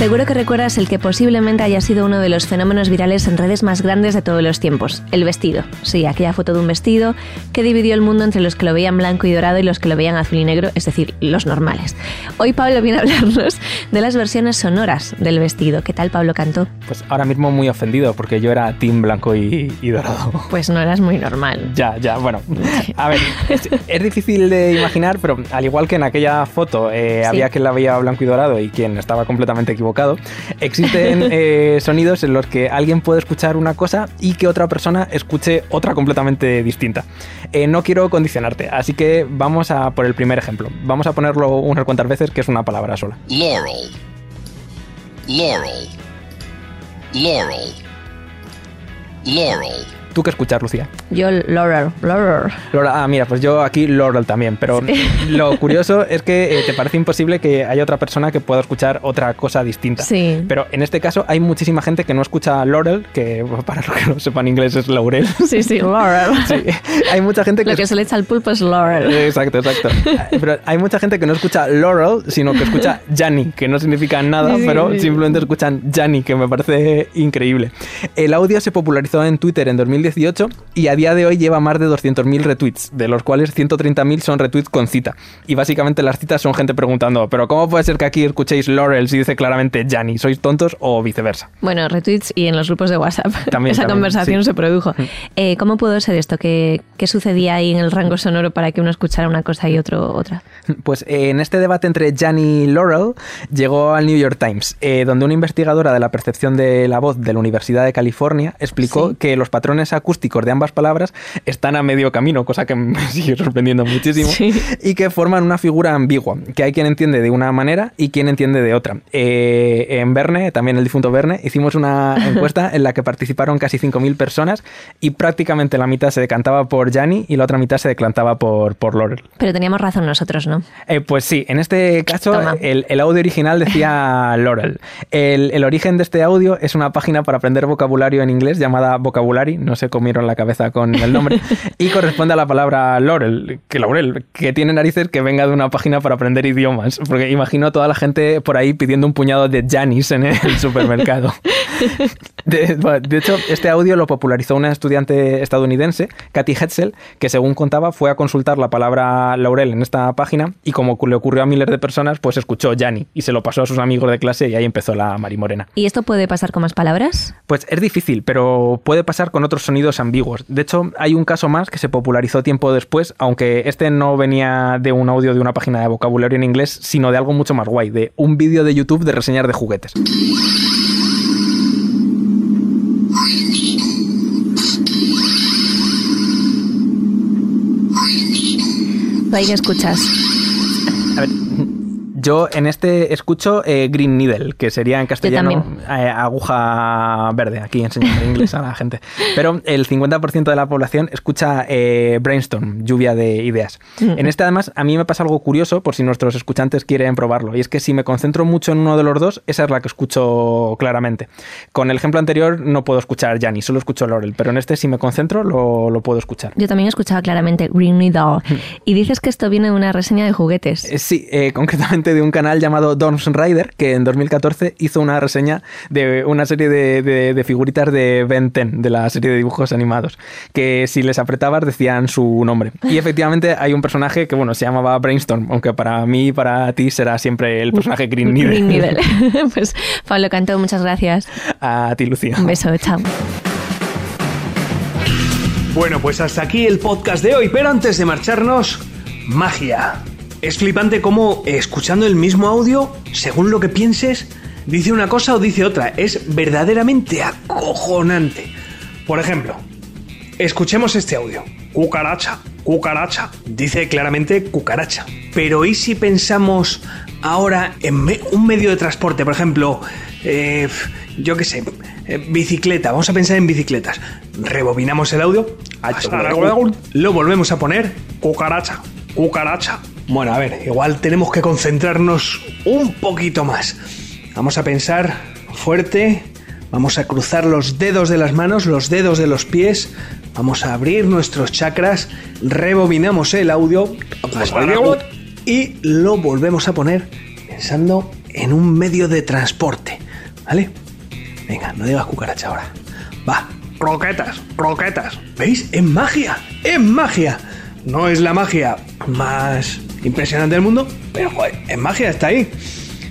Seguro que recuerdas el que posiblemente haya sido uno de los fenómenos virales en redes más grandes de todos los tiempos, el vestido. Sí, aquella foto de un vestido que dividió el mundo entre los que lo veían blanco y dorado y los que lo veían azul y negro, es decir, los normales. Hoy Pablo viene a hablarnos de las versiones sonoras del vestido. ¿Qué tal Pablo cantó? Pues ahora mismo muy ofendido porque yo era team blanco y, y dorado. Pues no eras muy normal. Ya, ya, bueno. A ver, es, es difícil de imaginar, pero al igual que en aquella foto eh, Sí. había quien la veía blanco y dorado y quien estaba completamente equivocado, existen eh, sonidos en los que alguien puede escuchar una cosa y que otra persona escuche otra completamente distinta. Eh, no quiero condicionarte, así que vamos a por el primer ejemplo. Vamos a ponerlo unas cuantas veces, que es una palabra sola. Laurel. Laurel. Laurel. Laurel. ¿Tú qué escuchas, Lucía? Yo, Laurel, Laurel. Laura, ah, mira, pues yo aquí Laurel también, pero lo curioso es que eh, te parece imposible que haya otra persona que pueda escuchar otra cosa distinta. Sí. Pero en este caso hay muchísima gente que no escucha Laurel, que para los que no sepan inglés es laurel. Sí, sí, Laurel. Sí, hay mucha gente que... Lo que se le echa al pulpo es Laurel. Exacto, exacto. Pero hay mucha gente que no escucha Laurel, sino que escucha Janny, que no significa nada, Sí, pero simplemente escuchan Janny, que me parece increíble. El audio se popularizó en Twitter en 2018 y a día de hoy lleva más de 200.000 retweets, de los cuales 130.000 son retweets con cita. Y básicamente las citas son gente preguntando, pero ¿cómo puede ser que aquí escuchéis Laurel si dice claramente Janny? ¿Sois tontos o viceversa? Bueno, retweets y en los grupos de WhatsApp. También, Esa también, conversación sí. se produjo. Eh, ¿Cómo pudo ser esto? ¿Qué, ¿Qué sucedía ahí en el rango sonoro para que uno escuchara una cosa y otro otra? Pues eh, en este debate entre Janny y Laurel llegó al New York Times, eh, donde una investigadora de la percepción de la voz de la Universidad de California explicó Sí. que los patrones acústicos de ambas palabras están a medio camino, cosa que me sigue sorprendiendo muchísimo, Sí. y que forman una figura ambigua, que hay quien entiende de una manera y quien entiende de otra. Eh, en Verne, también el difunto Verne, hicimos una encuesta en la que participaron casi 5.000 personas y prácticamente la mitad se decantaba por Janny y la otra mitad se decantaba por, por Laurel. Pero teníamos razón nosotros, ¿no? Eh, pues sí, en este caso el, el audio original decía Laurel. El, el origen de este audio es una página para aprender vocabulario en inglés llamada Vocabulary, no se comieron la cabeza con el nombre, y corresponde a la palabra Laurel, que Laurel, que tiene narices que venga de una página para aprender idiomas, porque imagino a toda la gente por ahí pidiendo un puñado de Janis en el supermercado. De, de hecho, este audio lo popularizó una estudiante estadounidense, Kathy Hetzel, que según contaba fue a consultar la palabra laurel en esta página y como le ocurrió a miles de personas, pues escuchó Yanni y se lo pasó a sus amigos de clase y ahí empezó la marimorena. ¿Y esto puede pasar con más palabras? Pues es difícil, pero puede pasar con otros sonidos ambiguos. De hecho, hay un caso más que se popularizó tiempo después, aunque este no venía de un audio de una página de vocabulario en inglés, sino de algo mucho más guay, de un vídeo de YouTube de reseñas de juguetes. ¿Tú ahí qué escuchas? A ver, yo en este escucho eh, Green Needle, que sería en castellano eh, aguja verde, aquí enseñando inglés a la gente. Pero el 50% de la población escucha eh, Brainstorm, lluvia de ideas. En este además a mí me pasa algo curioso, por si nuestros escuchantes quieren probarlo, y es que si me concentro mucho en uno de los dos, esa es la que escucho claramente. Con el ejemplo anterior no puedo escuchar Yanni, solo escucho Laurel, pero en este si me concentro lo, lo puedo escuchar. Yo también escuchaba claramente Green Needle. Y dices que esto viene de una reseña de juguetes. Sí, eh, de un canal llamado Dorms Rider, que en 2014 hizo una reseña de una serie de, de- de figuritas de Ben 10, de la serie de dibujos animados, que si les apretabas decían su nombre. Y efectivamente hay un personaje que, bueno, se llamaba Brainstorm, aunque para mí y para ti será siempre el personaje Green Needle. Green Needle. pues Pablo Cantó, muchas gracias. A ti, Lucía. Un beso, chao. Bueno, pues hasta aquí el podcast de hoy, pero antes de marcharnos, magia. Es flipante cómo, eh, escuchando el mismo audio, según lo que pienses, dice una cosa o dice otra. Es verdaderamente acojonante. Por ejemplo, escuchemos este audio. Cucaracha, cucaracha. Dice claramente cucaracha. Pero ¿y si pensamos ahora en me- un medio de transporte? Por ejemplo, eh, yo qué sé, eh, bicicleta. Vamos a pensar en bicicletas. Rebobinamos el audio. Lo volvemos a poner. Cucaracha, cucaracha. Bueno, a ver, igual tenemos que concentrarnos un poquito más. Vamos a pensar fuerte, vamos a cruzar los dedos de las manos, los dedos de los pies, vamos a abrir nuestros chakras, rebobinamos el audio y lo volvemos a poner pensando en un medio de transporte, ¿vale? Venga, no digas cucaracha ahora. Va, croquetas, croquetas. ¿Veis? Es magia, es magia. No es la magia más impresionante del mundo, pero joder, es magia, está ahí.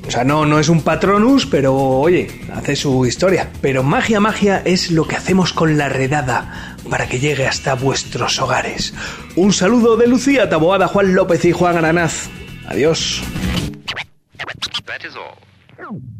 O sea, no, no es un patronus, pero oye, hace su historia. Pero magia, magia es lo que hacemos con la redada para que llegue hasta vuestros hogares. Un saludo de Lucía Taboada, Juan López y Juan Aranaz. Adiós.